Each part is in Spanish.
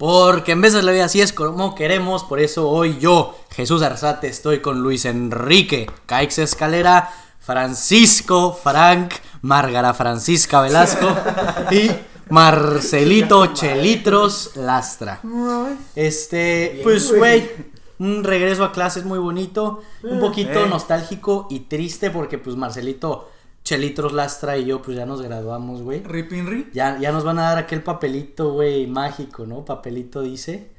Porque en vez de la vida así es como queremos, por eso hoy yo, Jesús Arzate, estoy con Luis Enrique, Caix Escalera, Francisco, Frank, Márgara Francisca Velasco y Marcelito Chelitros Lastra. Este, pues güey, un regreso a clases muy bonito, un poquito Eh. nostálgico y triste porque pues Marcelito Chelitros Lastra y yo pues ya nos graduamos, güey. Ripinri. Ya, ya nos van a dar aquel papelito, güey, mágico, ¿no? Papelito dice.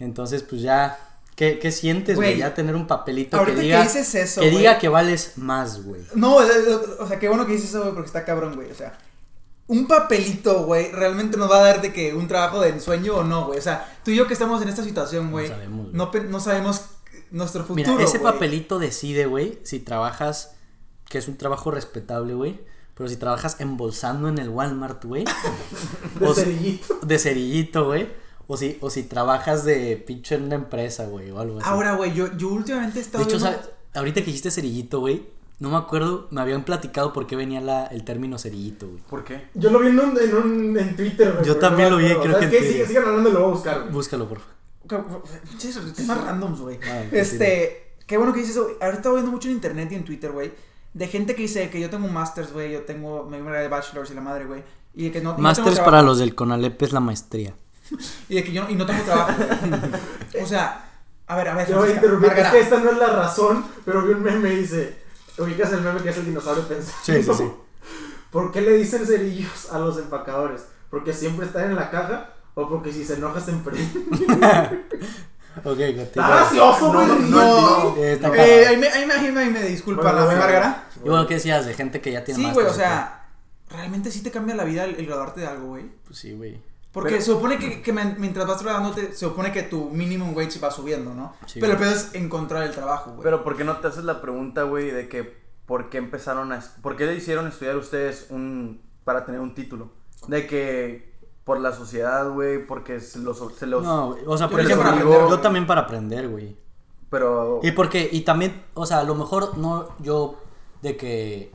Entonces, pues ya. ¿Qué, qué sientes, güey? Ya tener un papelito que ahorita que diga. dices eso, que diga que vales más, güey. No, o sea, qué bueno que dices eso, güey, porque está cabrón, güey. O sea, un papelito, güey, realmente nos va a dar de que un trabajo de ensueño o no, güey. O sea, tú y yo que estamos en esta situación, güey, sabemos, no, pe- no sabemos nuestro futuro. Mira, ese papelito decide, güey, si trabajas, que es un trabajo respetable, güey. Pero si trabajas embolsando en el Walmart, güey. De o si- cerillito. de cerillito, güey. O si, o si trabajas de pinche en una empresa, güey, o algo así. Ahora, güey, yo, yo últimamente he De estado hecho, viendo- ¿sabes? ahorita que dijiste cerillito, güey, no me acuerdo, me habían platicado por qué venía la, el término cerillito, güey. ¿Por qué? Yo lo vi en, un, en, un, en Twitter, güey. Yo también no lo vi, creo que ¿Sabes en qué? Twitter. Sigan, sigan hablando y lo voy a buscar, güey. Búscalo, por favor. Temas randoms, güey. Ah, este, qué bueno que dices eso. güey. Ahorita estaba viendo mucho en internet y en Twitter, güey. De gente que dice que yo tengo un masters, güey. Yo tengo mi de bachelors y la madre, güey. Y de que no, no Masters trabajo. para los del Conalep es la maestría. Y de que yo no, y no tengo trabajo. o sea, a ver, a ver. Te voy a interrumpir. Es que esta no es la razón, pero vi un meme y dice: Ubicas el meme que es el dinosaurio pensando. Sí, sí, sí. ¿Por qué le dicen cerillos a los empacadores? ¿Porque siempre están en la caja? ¿O porque si se enoja se emprende? Ok, continúa. gracioso, güey. No, no, Eh, está Eh, ahí me, ahí me, ahí me, ahí me disculpa Bueno, la bueno. Márgara. Y bueno, ¿qué decías de gente que ya tiene Sí, güey, o sea, realmente sí te cambia la vida el, el graduarte de algo, güey. Pues sí, güey. Porque Pero- se supone que, que men- mientras vas graduándote, se supone que tu minimum wage va subiendo, ¿no? Sí, Pero el güey. pedo es encontrar el trabajo, güey. Pero ¿por qué no te haces la pregunta, güey, de que por qué empezaron a... es- ¿Por qué le hicieron estudiar ustedes un... para tener un título? De que por la sociedad, güey, porque se los... Se los No, o sea, por ejemplo, yo, también para aprender, güey. Pero... Y porque, y también, o sea, a lo mejor no yo de que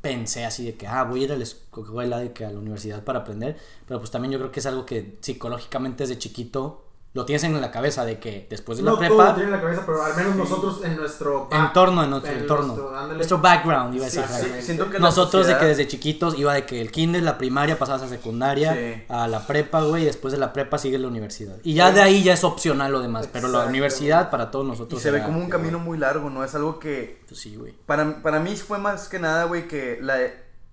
pensé así de que, ah, voy a ir a la escuela, de que a la universidad para aprender, pero pues también yo creo que es algo que psicológicamente desde chiquito lo tienes en la cabeza de que después de la No todo prepa, en la cabeza, pero al menos nosotros en nuestro. back- entorno, en nuestro en entorno, nuestro- background, iba a decir. sí, que Nosotros de que desde chiquitos iba de que el kinder, la primaria, pasabas a secundaria, Sí. a la prepa, güey, y después de la prepa sigue la universidad. Y ya de ahí ya es opcional lo demás, pero la universidad para todos Y nosotros se ve como un camino muy largo, ¿no? Es algo que... Pues sí, güey. Para, para mí fue más que nada, güey, que la...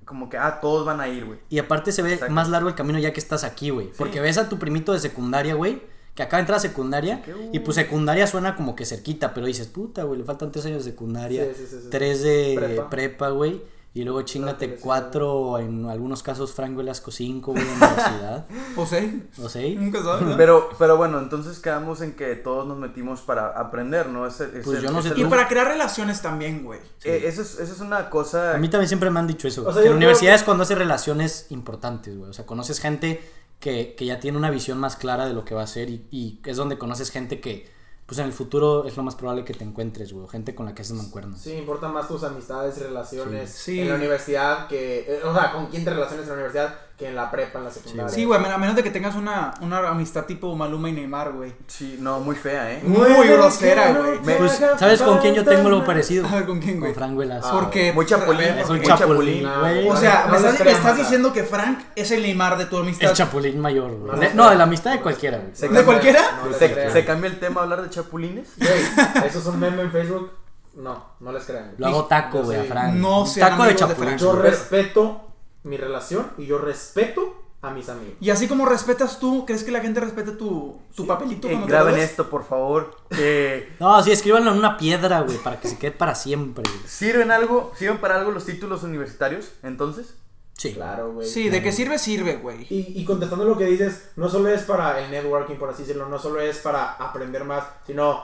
Como que, ah, todos van a ir, güey. Y aparte se ve Exacto. más largo el camino ya que estás aquí, güey. Porque ves a tu primito de secundaria, güey, que acaba de entrar a secundaria. ¿Qué hubo? Y pues secundaria suena como que cerquita, pero dices, puta, güey, le faltan tres años de secundaria, Sí, sí, sí, sí. tres de Prepa. güey. Y luego chingate cuatro, en algunos casos Frank Velasco cinco, güey, en la universidad. O sea, ¿O sé? nunca sabes, ¿no? Pero, pero bueno, entonces quedamos en que todos nos metimos para aprender, ¿no? Ese, ese- Pues yo no sé Y tú. para crear relaciones también, güey. Eh, eso, es, eso es una cosa... A mí también siempre me han dicho eso. O sea, que yo la creo universidad que- es cuando haces relaciones importantes, güey. O sea, conoces gente que, que ya tiene una visión más clara de lo que va a hacer y, y es donde conoces gente que, pues en el futuro es lo más probable que te encuentres, güey. Gente con la que haces mancuernas. Sí, importan más tus amistades y relaciones Sí. Sí. en la universidad que. eh, o sea, con quién te relaciones en la universidad que en la prepa, en la secundaria. Sí, güey, a menos de que tengas una, una amistad tipo Maluma y Neymar, güey. Sí, no, muy fea, ¿eh? Muy grosera, güey. Pues, ¿sabes con quién yo tengo lo parecido? A ver, ¿con quién, güey? Con Frank Velasco. Ah, Porque... Muy chapulín, es un chapulín, güey. O sea, no me estás, me diciendo que Frank es el Neymar de tu amistad. Es chapulín mayor, güey. No, De- no, la amistad de cualquiera, güey. ¿De cualquiera? Se, crean. se cambia el tema a hablar de chapulines. Güey, eso es un meme en Facebook. No, no les crean. Lo hago taco, güey, a Frank. No Taco de chapulín. Yo respeto mi relación y yo respeto a mis amigos. Y así como respetas tú, ¿crees que la gente respeta tu, tu papelito Eh, te graben esto, por favor. Eh, No, sí, escríbanlo en una piedra, güey, para que se quede para siempre, güey. ¿Sirven algo? ¿Sirven para algo los títulos universitarios? Entonces. Sí. Claro, güey. Sí, de que sirve, sirve, güey. Y, y contestando lo que dices, no solo es para el networking, por así decirlo, no solo es para aprender más, sino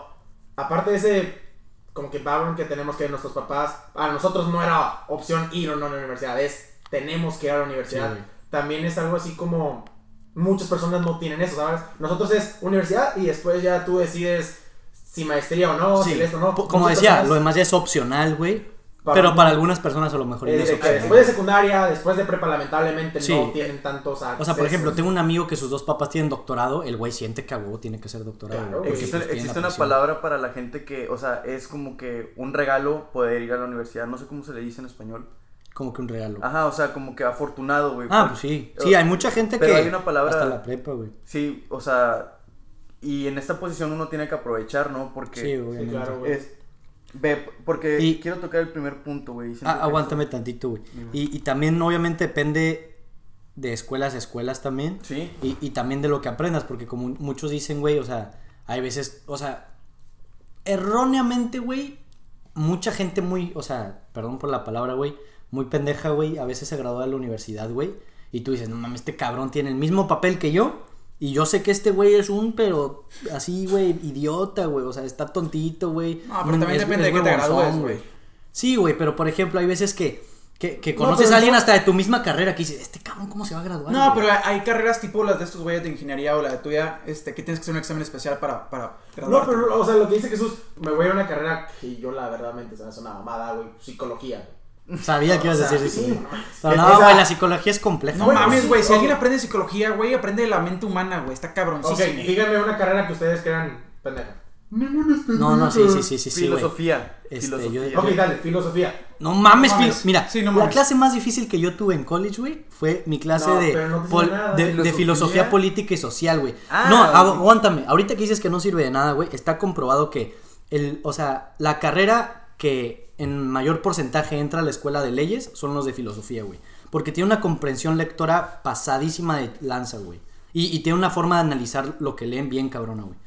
aparte de ese como que background que tenemos que nuestros papás, a nosotros no era opción ir o no a la universidad, es tenemos que ir a la universidad. Sí. También es algo así como muchas personas no tienen eso, ¿sabes? Nosotros es universidad y después ya tú decides si maestría o no, Sí, si esto o no. como Muchas decía, personas- lo demás ya es opcional, güey. Pero para algunas personas a lo mejor Eh, no es opción. después de secundaria, después de prepa, lamentablemente Sí. no tienen tantos O sea, por accesos. ejemplo, tengo un amigo que sus dos papás tienen doctorado, el güey siente que a huevo tiene que ser doctorado. Claro, güey, Existe, pues, existe una palabra para la gente que, o sea, es como que un regalo poder ir a la universidad. No sé cómo se le dice en español. Como que un regalo. Ajá, o sea, como que afortunado, güey. Ah, pues sí. Sí, hay mucha gente Pero que. hay una palabra- Hasta la prepa, güey. Sí, o sea, y en esta posición uno tiene que aprovechar, ¿no? Porque Sí, obviamente. claro, güey. es ve, porque Y- quiero tocar el primer punto, güey. Ah, aguántame tantito, güey. Y, y también, obviamente, depende de escuelas a escuelas también. Sí. Y, y también de lo que aprendas, porque como muchos dicen, güey, o sea, hay veces, o sea, erróneamente, güey, mucha gente muy, o sea, perdón por la palabra, güey, muy pendeja, güey, a veces se gradúa de la universidad, güey, y tú dices, no mames, este cabrón tiene el mismo papel que yo, y yo sé que este güey es un, pero así, güey, idiota, güey, o sea, está tontito, güey. No, pero también Es- depende es de qué te gradúes, güey. Sí, güey, pero por ejemplo, hay veces que, que, que No, conoces a alguien no- hasta de tu misma carrera que dices, este cabrón, ¿cómo se va a graduar? No, güey?" pero hay carreras tipo las de estos güeyes de ingeniería o la de tuya, este, que tienes que hacer un examen especial para, para No, graduarte. pero, o sea, lo que dice Jesús, me voy a una carrera que yo, la verdad, se me hace una mamada, güey. Psicología, güey. Sabía que ibas a O sea, decir eso. no güey, la psicología es compleja. No mames, sí, güey. Si ok. alguien aprende psicología, güey, aprende de la mente humana, güey. Está Ok, cabroncísimo. díganme una carrera que ustedes crean pendeja. No, no, sí, sí, sí, sí, filosofía. Este, filosofía. yo- Ok, dale, filosofía. No mames, No fil- mames. mira, Sí, no la clase más difícil que yo tuve en college, güey, fue mi clase No, de, pero no te pol- sirve nada. de, de ¿Filosofía? política y social, güey. Ah, no, ok. agu- aguántame. Ahorita que dices que no sirve de nada, güey, está comprobado que el, o sea, la carrera que en mayor porcentaje entra a la escuela de leyes son los de filosofía, güey. Porque tiene una comprensión lectora pasadísima de lanza, güey. Y, y tiene una forma de analizar lo que leen bien cabrona, güey.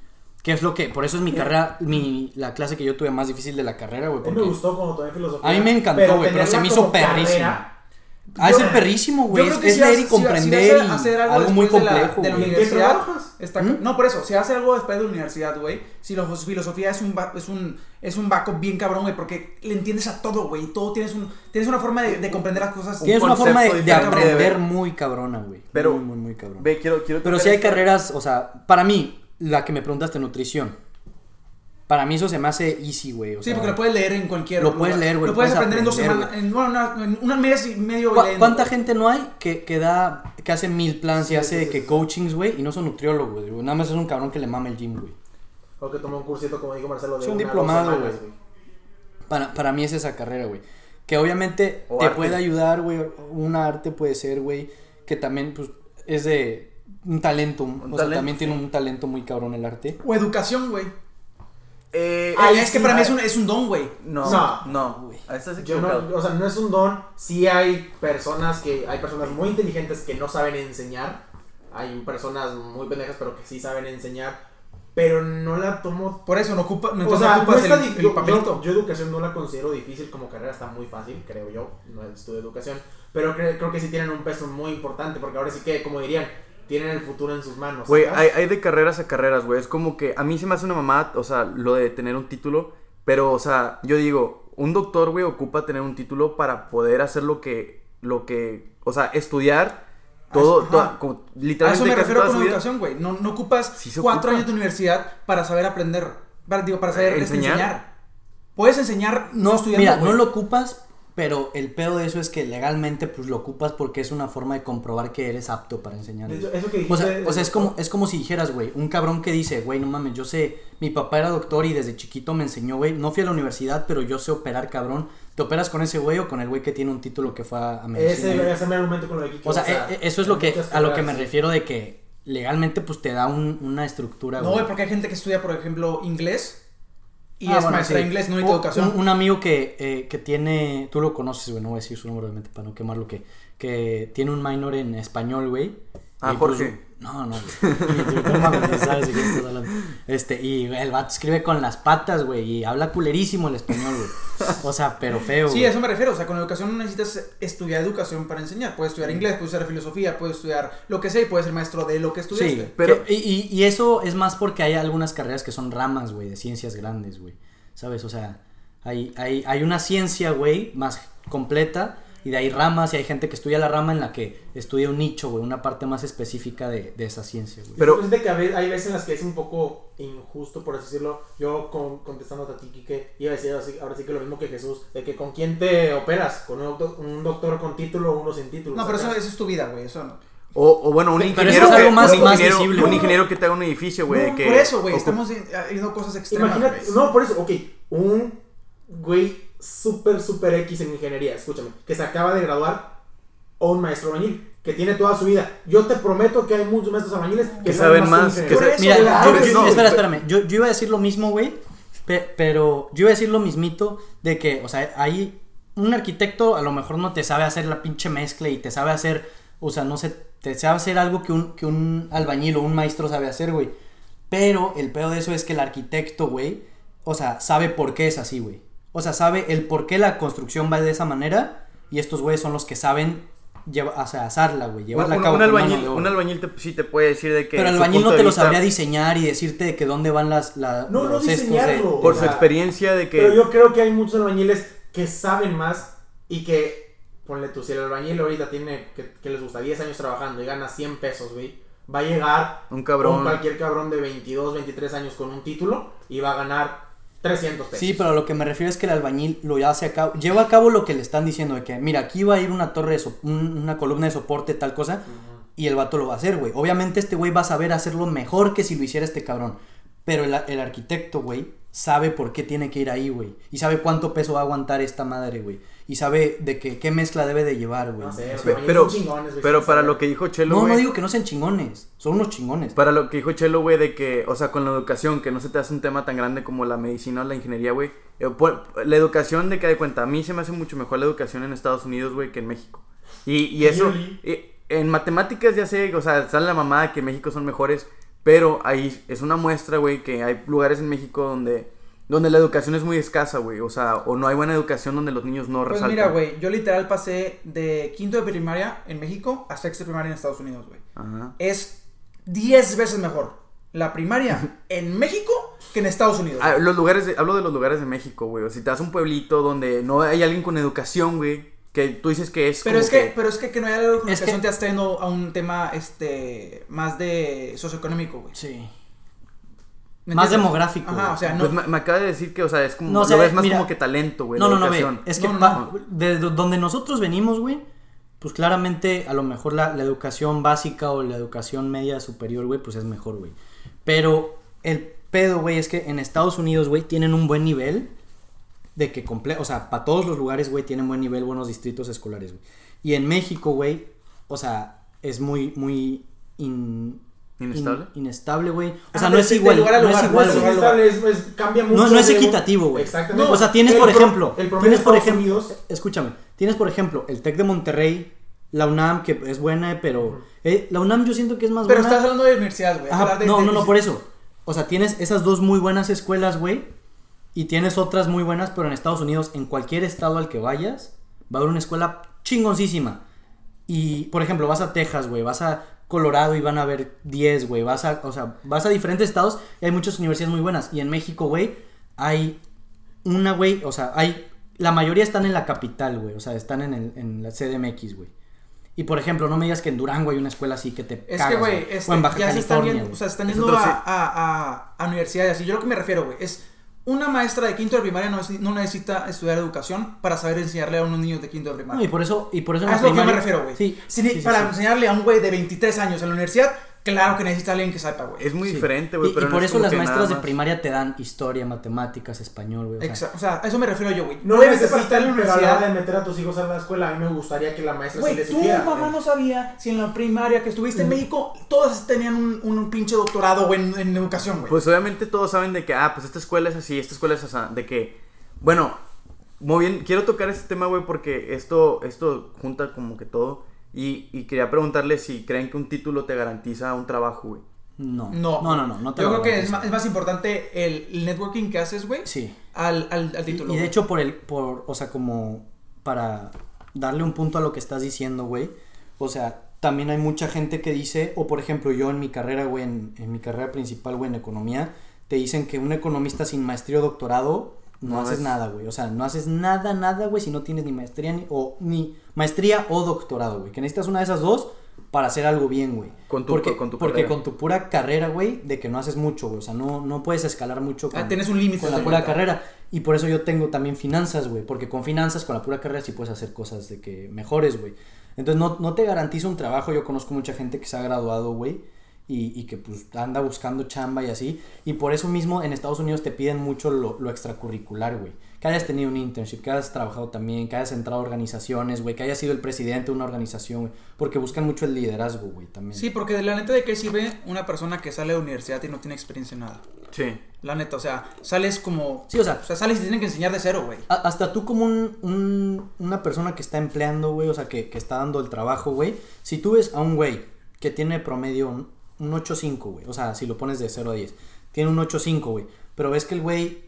Que es lo que, por eso es mi carrera, mi, la clase que yo tuve más difícil de la carrera, güey. A mí porque- me gustó como tomé filosofía. A mí me encantó, güey, pero se me hizo perrísimo. carrera, Ah, es el perrísimo, güey. Yo Es, creo que es si leer y si si comprender y hacer algo algo muy de la- complejo, de la, güey. ¿En qué universidad. trabajas? Está, ¿Mm? No, por eso, si haces algo después de la universidad, güey, si la filosofía es un, es un, es un backup bien cabrón, güey, porque le entiendes a todo, güey, todo tienes, un, tienes una forma de, de comprender las cosas. Tienes un una forma de, de de aprender ver. muy cabrona, güey. Pero- muy, muy, muy cabrón. Ve, quiero, quiero Pero si hay carreras, o sea, para mí, la que me preguntaste, nutrición. Para mí eso se me hace easy, güey. o Sí, sea, porque lo puedes leer en cualquier Lo puedes leer, güey, Lo puedes puedes aprender en dos aprender, semanas, en, una- en un mes y medio ¿cu- leyendo, ¿Cuánta güey. gente no hay que, que da, que hace mil plans y Sí, hace sí, sí, que sí. coachings, güey, y no son nutriólogos, güey? Nada más es un cabrón que le mama el gym, güey. O que tomó un cursito, como dijo Marcelo, de Es un una, diplomado, güey. Para, para mí es esa carrera, güey. Que obviamente O te arte. puede ayudar, güey. Un arte puede ser, güey. Que también, pues, es de un talento. o sea, talento, también tiene un talento muy cabrón el arte. O educación, güey. Eh, Ah, es que para mí ah, es un, es un don, güey. No, No. no, estás Yo no, o sea, no es un don. Sí hay personas que, hay personas muy inteligentes que no saben enseñar. Hay personas muy pendejas, pero que sí saben enseñar. Pero no la tomo Por eso no ocupa, no, o sea, no ocupas está el, yo, papelito. yo- yo educación no la considero difícil como carrera, está muy fácil, creo yo, no estudio educación, pero cre- creo que sí tienen un peso muy importante, porque ahora sí que, como dirían, tienen el futuro en sus manos. Güey, hay, hay de carreras a carreras, güey. Es como que a mí se me hace una mamada, o sea, lo de tener un título. Pero, o sea, yo digo, un doctor, güey, ocupa tener un título para poder hacer lo que, lo que, o sea, estudiar todo, Ajá. toda- como, A literalmente eso me refiero con educación, güey. No, no ocupas Sí cuatro ocupa. años de universidad para saber aprender. Para, digo, para saber Enseñar. enseñar. Puedes enseñar no estudiando, Mira, no lo ocupas, pero el pedo de eso es que legalmente, pues lo ocupas porque es una forma de comprobar que eres apto para enseñar. Eso, que O sea, o sea, es como, es como si dijeras, güey, un cabrón que dice, güey, no mames, yo sé, mi papá era doctor y desde chiquito me enseñó, güey, no fui a la universidad, pero yo sé operar, cabrón. ¿Te operas con ese güey o con el güey que tiene un título que fue a a medicina? Ese, ese es mi argumento con lo de Kike, o sea, eh, eh, eso es lo que, a lo que me refiero de que legalmente, pues te da un- una estructura, No, güey, porque hay gente que estudia, por ejemplo, inglés y Ah, es bueno, maestra sí. de inglés, no hay Un- educación. Un, un amigo que, eh, que tiene, tú lo conoces, güey, no voy a decir su nombre obviamente para no quemarlo, que, que tiene un minor en español, güey. Ah, pues, Jorge. No, no, güey. No mames, ni sabes de quién estás hablando. Este, y el vato escribe con las patas, güey, y habla culerísimo el español, güey. O sea, pero feo. Sí, güey. a eso me refiero. O sea, con educación no necesitas estudiar educación para enseñar. Puedes estudiar inglés, puedes estudiar filosofía, puedes estudiar lo que sea y puedes ser maestro de lo que estudiaste. Sí, Pero- pero y, y- y eso es más porque hay algunas carreras que son ramas, güey, de ciencias grandes, güey. ¿Sabes? O sea, hay, hay, hay una ciencia, güey, más completa Y de ahí ramas, y hay gente que estudia la rama en la que estudia un nicho, güey, una parte más específica de, de esa ciencia, güey. Pero- es de que hay veces en las que es un poco injusto, por así decirlo. Yo con, contestando a ti, Kike, iba a decir así- ahora sí que lo mismo que Jesús, de que con quién te operas, con un doctor, un doctor con título o uno sin título. No, pero eso, eso es tu vida, güey. Eso no. O, o bueno, un Pero ingeniero, eso es que, algo más- un más ingeniero, visible, un ingeniero que te haga un edificio, güey. No, que por eso, güey. Estamos eh, yendo a cosas extremas. Imagínate, no, por eso, ok, un güey súper, súper X en ingeniería, escúchame, que se acaba de graduar o un maestro albañil, que tiene toda su vida. Yo te prometo que hay muchos maestros albañiles que, Que saben más, que Mira, yo- yo- espera, espérame. Yo, yo iba a decir lo mismo, güey. pe- pero yo iba a decir lo mismito de que, o sea, hay un arquitecto a lo mejor no te sabe hacer la pinche mezcla y te sabe hacer, o sea, no sé, te sabe hacer algo que un, que un albañil o un maestro sabe hacer, güey. Pero el peor de eso es que el arquitecto, güey, o sea, sabe por qué es así, güey. O sea, sabe el por qué la construcción va de esa manera y estos güeyes son los que saben lleva, o sea, asarla, güey, llevarla un, a cabo un albañil, un te, sí te puede decir de que. Pero el albañil no te lo vista, sabría diseñar y decirte de que dónde van las, la, No, no los estos de- diseñarlo. Por su sea, experiencia de que. Pero yo creo que hay muchos albañiles que saben más y que, ponle tú, si el albañil ahorita tiene, que, que les gusta 10 años trabajando y gana 100 pesos, güey, va a llegar Un cabrón. con cualquier cabrón de 22, 23 años con un título y va a ganar 300 pesos. Sí, pero lo que me refiero es que el albañil lo hace a cabo, lleva a cabo lo que le están diciendo de que, mira, aquí va a ir una torre de so- un- una columna de soporte, tal cosa, y el vato lo va a hacer, güey. Obviamente este güey va a saber hacerlo mejor que si lo hiciera este cabrón. Pero el, el arquitecto, güey, sabe por qué tiene que ir ahí, güey. Y sabe cuánto peso va a aguantar esta madre, güey. Y sabe de que, qué mezcla debe de llevar, güey. No sé, pero, son chingones, güey, pero para lo que dijo Chelo, No, no digo que no sean chingones. Son unos chingones. Para lo que dijo Chelo, güey, de que, o sea, con la educación, que no se te hace un tema tan grande como la medicina o la ingeniería, güey. eh, La educación, de que de cuenta, a mí se me hace mucho mejor la educación en Estados Unidos, güey, que en México. Y, y eso, en matemáticas ya sé, o sea, sale la mamada que en México son mejores, pero ahí es una muestra, güey, que hay lugares en México donde, donde la educación es muy escasa, güey. O sea, o no hay buena educación donde los niños no Pues resaltan. mira, güey, yo literal pasé de quinto de primaria en México a sexto de primaria en Estados Unidos, güey. Ajá. Es 10 veces mejor la primaria en México que en Estados Unidos. Ah, los lugares, de- hablo de los lugares de México, güey. O si te vas a un pueblito donde no hay alguien con educación, güey, que tú dices que es Pero como es que, pero es que, que no haya la Es educación que- te está yendo a un tema este más de socioeconómico, güey. Sí. ¿Me Más demográfico, Ajá, o sea, no. Pues me, me acaba de decir que, o sea, es como. No, o lo sea, ves más mira- como que talento, güey. No, no, no, ve. educación. Es que No, no, pa- no. de do- donde nosotros venimos, güey, pues claramente a lo mejor la, la educación básica o la educación media superior, güey, pues es mejor, güey. Pero el pedo, güey, es que en Estados Unidos, güey, tienen un buen nivel de que comple o sea, para todos los lugares, güey, tienen buen nivel, buenos distritos escolares, güey. Y en México, güey, o sea, es muy, muy in- ¿Inestable? in- inestable, güey. O Ah, sea, no es igual, lugar a no es lugar, No igual, es de güey. lugar a inestable, es, es- cambia mucho. No, no es equitativo, güey. Exactamente. o sea, tienes, El por pro- ejemplo, el tienes, de por ejemplo, Unidos- escúchame, tienes, por ejemplo, el TEC de Monterrey, la UNAM, que es buena, pero eh, la UNAM yo siento que es más Pero buena. estás hablando de universidades, güey. No, de- no, no, por eso. O sea, tienes esas dos muy buenas escuelas, güey, y tienes otras muy buenas, pero en Estados Unidos, en cualquier estado al que vayas, va a haber una escuela chingoncísima. Y, por ejemplo, vas a Texas, güey, vas a Colorado y van a haber 10, güey, vas a, o sea, vas a diferentes estados y hay muchas universidades muy buenas. Y en México, güey, hay una, güey, o sea, hay, la mayoría están en la capital, güey, o sea, están en, el, en la CDMX, güey. Y, por ejemplo, no me digas que en Durango hay una escuela así que te Es cagas, que, güey, este, o en Baja ya se están California, yendo, güey. o sea, están Es yendo a, a- a universidades. Y yo lo que me refiero, güey, es una maestra de quinto de primaria no, es- no necesita estudiar educación para saber enseñarle a unos niños de quinto de No, primaria. y por eso, y por eso A eso es lo que yo me refiero, güey. Sí, para enseñarle a un güey de 23 años en la universidad, claro que necesita alguien que sepa, güey. Es muy Sí. diferente, güey. y pero no por es eso las maestras de primaria te dan historia, matemáticas, español, güey. O sea, O sea, a eso me refiero yo, güey. No debes estar en la universidad. de meter a tus hijos a la escuela. A mí me gustaría que la maestra sí Güey, le tu supiera. mamá no sabía si en la primaria que estuviste en México, todas tenían un, un pinche doctorado, güey, en, en educación, güey. Pues obviamente todos saben de que, ah, pues esta escuela es así, esta escuela es así. De que, bueno, muy bien, quiero tocar este tema, güey, porque esto, esto junta como que todo. Y, y quería preguntarle si creen que un título te garantiza un trabajo, güey. no. No, no, no, no. no te Yo creo que es más, es más importante el, el networking que haces, güey, Sí. al, al, título. y de hecho, por el, por, o sea, como para darle un punto a lo que estás diciendo, güey. O sea, también hay mucha gente que dice, o por ejemplo, yo en mi carrera, güey, en, en mi carrera principal, güey, en economía, te dicen que un economista sin maestría o doctorado no, No, haces es- nada, güey. O sea, no haces nada, nada, güey, si no tienes ni maestría ni, o, ni maestría o doctorado, güey. Que necesitas una de esas dos para hacer algo bien, güey. Con tu- porque, con tu Porque carrera. con tu pura carrera, güey, de que no haces mucho, güey. O sea, no, no puedes escalar mucho con, Ah, tienes un límite con la pura carrera. Y por eso yo tengo también finanzas, güey. Porque con finanzas, con la pura carrera, sí puedes hacer cosas de que mejores, güey. Entonces no, no te garantizo un trabajo. Yo conozco mucha gente que se ha graduado, güey. Y, y que pues anda buscando chamba y así. Y por eso mismo en Estados Unidos te piden mucho lo, lo extracurricular, güey. Que hayas tenido un internship, que hayas trabajado también, que hayas entrado a organizaciones, güey. Que hayas sido el presidente de una organización, güey. Porque buscan mucho el liderazgo, güey, también. Sí, porque de la neta de qué sirve una persona que sale de universidad y no tiene experiencia en nada. Sí. La neta, o sea, sales como... Sí, o sea, O sea, sales y tienen que enseñar de cero, güey. Hasta tú como un, un- una persona que está empleando, güey, o sea, que, que está dando el trabajo, güey. Si tú ves a un güey que tiene promedio un, un 8.5, güey, o sea, si lo pones de 0 a 10, tiene un 8.5, güey, pero ves que el güey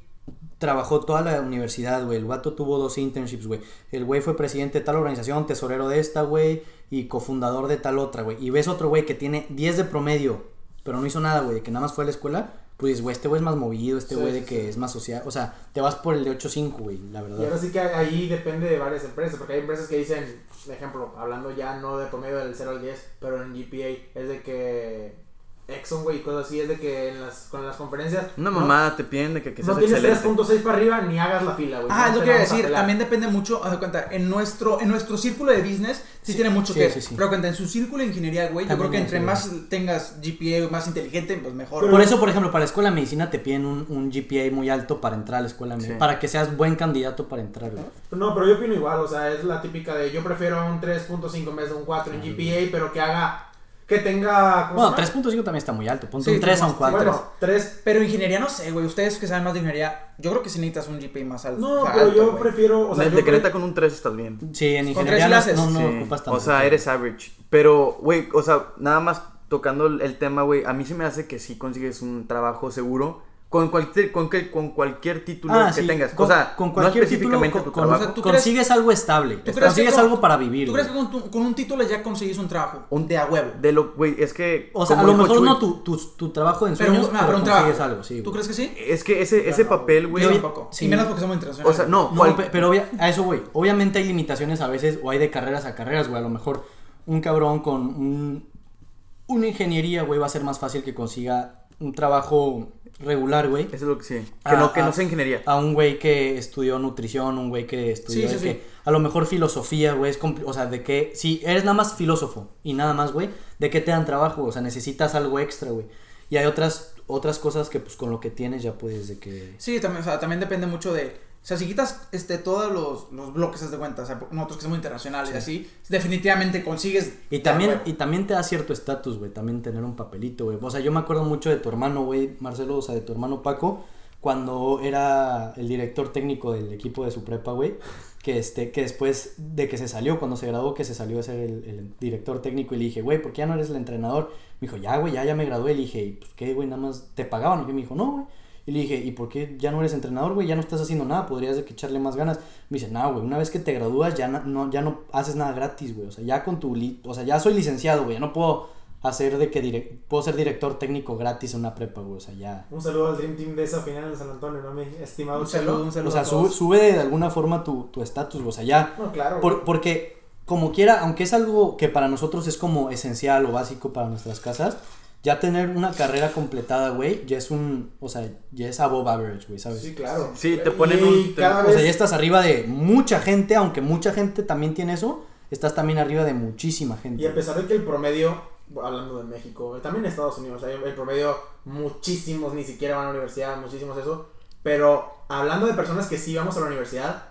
trabajó toda la universidad, güey, el vato tuvo dos internships, güey, el güey fue presidente de tal organización, tesorero de esta, güey, y cofundador de tal otra, güey, y ves otro güey que tiene 10 de promedio, pero no hizo nada, güey, que nada más fue a la escuela, pues dices, güey, este güey es más movido, este güey sí, de que es más social, o sea, te vas por el de 8.5, güey, la Y verdad. ahora sí que ahí depende de varias empresas, porque hay empresas que dicen, por ejemplo, hablando ya no de promedio del 0 al 10, pero en GPA es de que Exxon, güey, y cosas así, es de que en las, con las conferencias... Una ¿no? mamada te piden de que, que No seas tienes excelente. 3.6 para arriba ni hagas la fila, güey. Ah, No es lo te que iba a vamos a decir. También depende mucho, haz de cuenta, en nuestro, en nuestro círculo de business sí, Sí, tiene mucho sí, que sí, sí. Pero cuenta, en su círculo de ingeniería, güey, yo creo que entre más tengas GPA más inteligente, pues mejor. Pero- Por eso, por ejemplo, para la escuela de medicina te piden un, un GPA muy alto para entrar a la escuela de medicina. Para que seas buen candidato para entrar, güey. No, pero yo opino igual, o sea, es la típica de yo prefiero un 3.5 en vez de un 4 en GPA, pero que haga, que tenga... ¿cómo Bueno, se llama? 3.5 también está muy alto. Ponte Sí, un 3 a un sí, 4. Bueno, 3... Pero ingeniería no sé, güey. Ustedes que saben más de ingeniería, yo creo que sí necesitas un GPA más alto. No, o sea, pero alto, yo güey. prefiero, o sea, de, yo de que pre- neta con un 3 estás bien. Sí, en Con ingeniería no, no, no Sí. ocupas tanto. O sea, eres average. Pero, güey, o sea, nada más tocando el el tema, güey, a mí se me hace que sí consigues un trabajo seguro con cualquier, con, que- con cualquier título Ah, que sí, tengas. con- o sea, con no cualquier título, específicamente con- tu con- trabajo. o sea, ¿tú consigues algo estable. ¿Tú crees que Consigues con- algo para vivir, ¿Tú güey. crees que con, tu- con un título ya conseguís un trabajo? Un- de a huevo. De lo, güey, es que... O sea, a lo mejor Chuy, no tu, tu, tu trabajo de Pero, ensueños, un- no, pero, pero un consigues trabajo. algo, sí. ¿Tú crees que sí? Es que ese, ese no, papel, güey... Yo tampoco. sí. Y menos porque somos internacionales. O sea, no, No, cual- pero obvia- a eso, güey. Obviamente hay limitaciones a veces, o hay de carreras a carreras, güey. A lo mejor un cabrón con un, una ingeniería, güey, va a ser más fácil que consiga un trabajo regular, güey. Eso es lo que sí. Que, Ah, no, que ah, no sea ingeniería. A un güey que estudió nutrición, un güey que estudió Sí, sí, que a lo mejor filosofía, güey, es o sea, de que si eres nada más filósofo y nada más, güey, ¿de qué te dan trabajo? O sea, necesitas algo extra, güey. Y hay otras otras cosas que pues con lo que tienes ya puedes de que Sí, también, o sea, también depende mucho de. O sea, si quitas este, todos los, los bloques, haz de cuenta, o sea, nosotros que somos internacionales y así, definitivamente consigues. Y también, y también te da cierto estatus, güey, también tener un papelito, güey. O sea, yo me acuerdo mucho de tu hermano, güey, Marcelo, o sea, de tu hermano Paco, cuando era el director técnico del equipo de su prepa, güey, que, este, que después de que se salió, cuando se graduó, que se salió a ser el, el director técnico, y le dije, güey, ¿por qué ya no eres el entrenador? Me dijo, ya, güey, ya, ya me gradué. Le dije, "¿Y, pues qué, güey, nada más te pagaban. Y me dijo, no, güey. Y le dije, ¿y por qué ya no eres entrenador, güey? Ya no estás haciendo nada, podrías de que echarle más ganas. Me dice, no, güey, una vez que te gradúas ya no, ya no haces nada gratis, güey. O sea, ya con tu, li- o sea, ya soy licenciado, güey, ya no puedo hacer de que puedo ser director técnico gratis en una prepa, güey, o sea, ya. Un saludo al Dream Team de esa final en San Antonio, ¿no? Mi estimado Un saludo, un saludo. O sea, a sube, todos. sube de alguna forma tu tu estatus, güey, o sea, ya. No, claro. Por- porque, como quiera, aunque es algo que para nosotros es como esencial o básico para nuestras casas, ya tener una carrera completada, güey, ya es un, o sea, ya es above average, güey, ¿sabes? Sí, claro. Sí, te ponen Y un- te- O sea, ya estás arriba de mucha gente, aunque mucha gente también tiene eso, estás también arriba de muchísima gente. Y a pesar de que el promedio, hablando de México, también en Estados Unidos, hay el promedio, muchísimos ni siquiera van a la universidad, muchísimos eso. Pero hablando de personas que sí vamos a la universidad,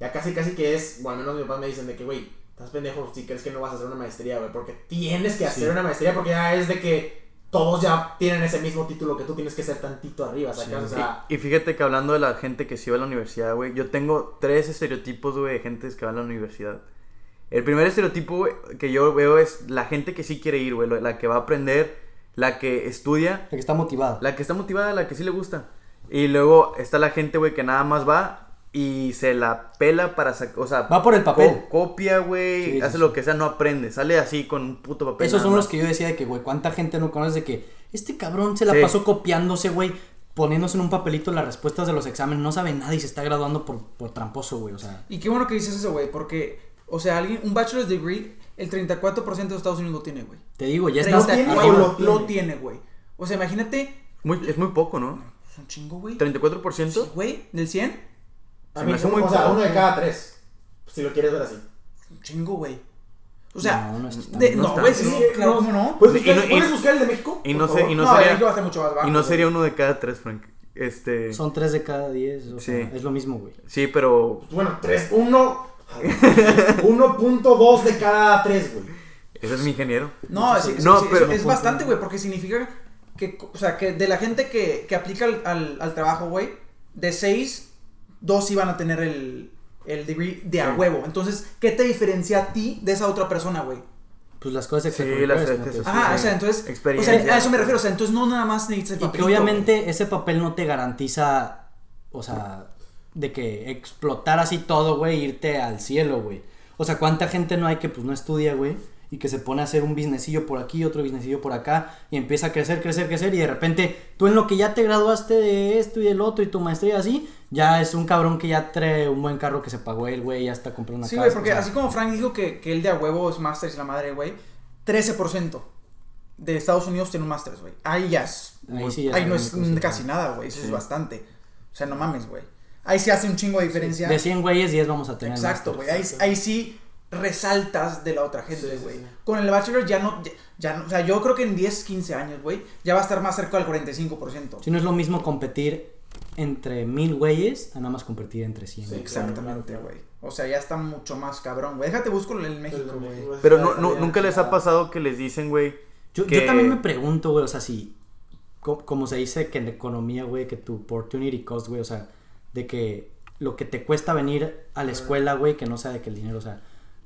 ya casi casi que es, o al menos mis papás me dicen de que, güey, estás pendejo si crees que no vas a hacer una maestría, güey, porque tienes que hacer Sí. una maestría, porque ya es de que todos ya tienen ese mismo título que tú tienes que ser tantito arriba, ¿sacas? Sí, o sea, Y fíjate que hablando de la gente que sí va a la universidad, güey, yo tengo tres estereotipos, güey, de gente que va a la universidad. El primer estereotipo, güey, que yo veo es la gente que sí quiere ir, güey, la que va a aprender, la que estudia, La que está motivada. la que está motivada, la que sí le gusta. Y luego está la gente, güey, que nada más va y se la pela para sacar, o sea, Va por el papel. co- copia, güey, Sí, sí, hace sí. lo que sea, no aprende, sale así con un puto papel. Esos son los que yo decía de que, güey, cuánta gente no conoce de que este cabrón se la Sí. pasó copiándose, güey, poniéndose en un papelito las respuestas de los exámenes, no sabe nada y se está graduando por, por tramposo, güey. O sea, Y qué bueno que dices eso, güey, porque, o sea, alguien, un bachelor's degree, el 34% de Estados Unidos lo tiene, güey. te digo, ya o lo, tiene? tiene, güey. O sea, imagínate, Muy, es muy poco, ¿no? es un chingo, güey. ¿34%? Sí, güey, del 100, A Se mí, muy o sea, poco. uno de cada tres. Si lo quieres ver así. un chingo, güey. O sea, No, no es tan- de- no es güey, sí, Sí, claro, no. ¿cómo no? ¿Puedes Y buscar, no- y- ¿puedes buscar el de México? y no y No, sería- México va a ser mucho más bajo. Y no güey. sería uno de cada tres, Frank. Este. Son 3 de cada 10, o sea, Sí. es lo mismo, güey. Sí, pero. Bueno, tres, uno. 1.2 de cada tres, güey. Ese es mi ingeniero. No, sí, sí, No, pero- es, es bastante, güey, porque significa que, o sea, que de la gente que, que aplica al, al, al trabajo, güey, de 6, 2 iban a tener el, el degree de a Sí. huevo. Entonces, ¿qué te diferencia a ti de esa otra persona, güey? Pues las cosas Sí, extracurriculares, las-. Ah, sí. o sea, entonces, o Experiencia. sea, a eso me refiero, o sea, entonces no nada más necesitas el Y que papelito, obviamente ese papel no te garantiza, o sea, de que explotar así todo, güey, e irte al cielo, güey. O sea, ¿cuánta gente no hay que pues no estudia, güey? Y que se pone a hacer un businessillo por aquí, otro businessillo por acá, y empieza a crecer, crecer, crecer, y de repente tú en lo que ya te graduaste de esto y del otro y tu maestría así, ya es un cabrón que ya trae un buen carro que se pagó él, güey, ya está comprando una Sí, casa. güey, porque o sea, así como Frank dijo que, que él de a huevo es máster y la madre, güey, 13% de Estados Unidos tiene un máster, güey. Ahí ya es. Ahí sí ya ahí no es güey. casi nada, güey. Eso es Sí. bastante. O sea, no mames, güey. Ahí sí hace un chingo de diferencia. De 100 güeyes, 10 vamos a tener. Exacto, güey. Ahí, ahí sí resaltas de la otra gente, Sí, sí, güey. sí. Con el Bachelor ya no, ya, ya no. O sea, yo creo que en 10, 15 años, güey, ya va a estar más cerca del 45%. Si no es lo mismo competir entre mil güeyes a nada más competir entre 100. Sí. güey. Exactamente, güey. O sea, ya está mucho más cabrón, güey. Déjate busco el en México, güey. Pero no, no- nunca les ha pasado que les dicen, güey. Yo, que- yo también me pregunto, güey, o sea, si, co- como se dice que en economía, güey, que tu opportunity cost, güey, o sea, de que lo que te cuesta venir a la escuela, güey, que no sea de que el dinero, o sea,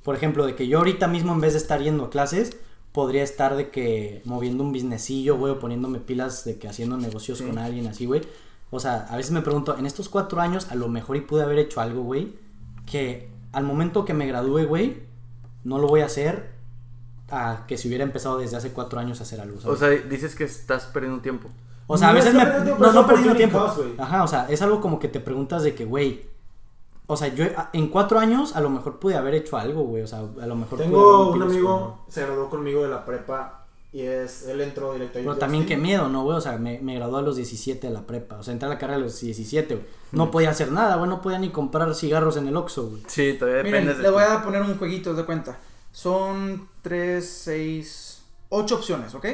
por ejemplo, de que yo ahorita mismo en vez de estar yendo a clases, podría estar de que moviendo un businessillo, güey, o poniéndome pilas de que haciendo negocios con alguien así, güey. O sea, a veces me pregunto, en estos cuatro años, a lo mejor y pude haber hecho algo, güey, que al momento que me gradúe, güey, no lo voy a hacer a que si hubiera empezado desde hace cuatro años a hacer algo. ¿sabes? O sea, dices que estás perdiendo tiempo. O sea, a No veces está me. No, no perdiendo tiempo. Ajá, o sea, es algo como que te preguntas de que, güey. O sea, yo a- en cuatro años a lo mejor pude haber hecho algo, güey. O sea, a lo mejor pude Tengo un amigo, se graduó conmigo de la prepa y es, él entró directo a Pero también qué miedo, ¿no, güey? O sea, me, me gradué a los 17 de la prepa. O sea, entré a la carrera a los 17, güey. No podía hacer nada, güey. No podía ni comprar cigarros en el Oxxo, güey. Sí, todavía depende Miren, de ti. voy a poner un jueguito de cuenta. Son 3, 6, 8 opciones, ¿ok?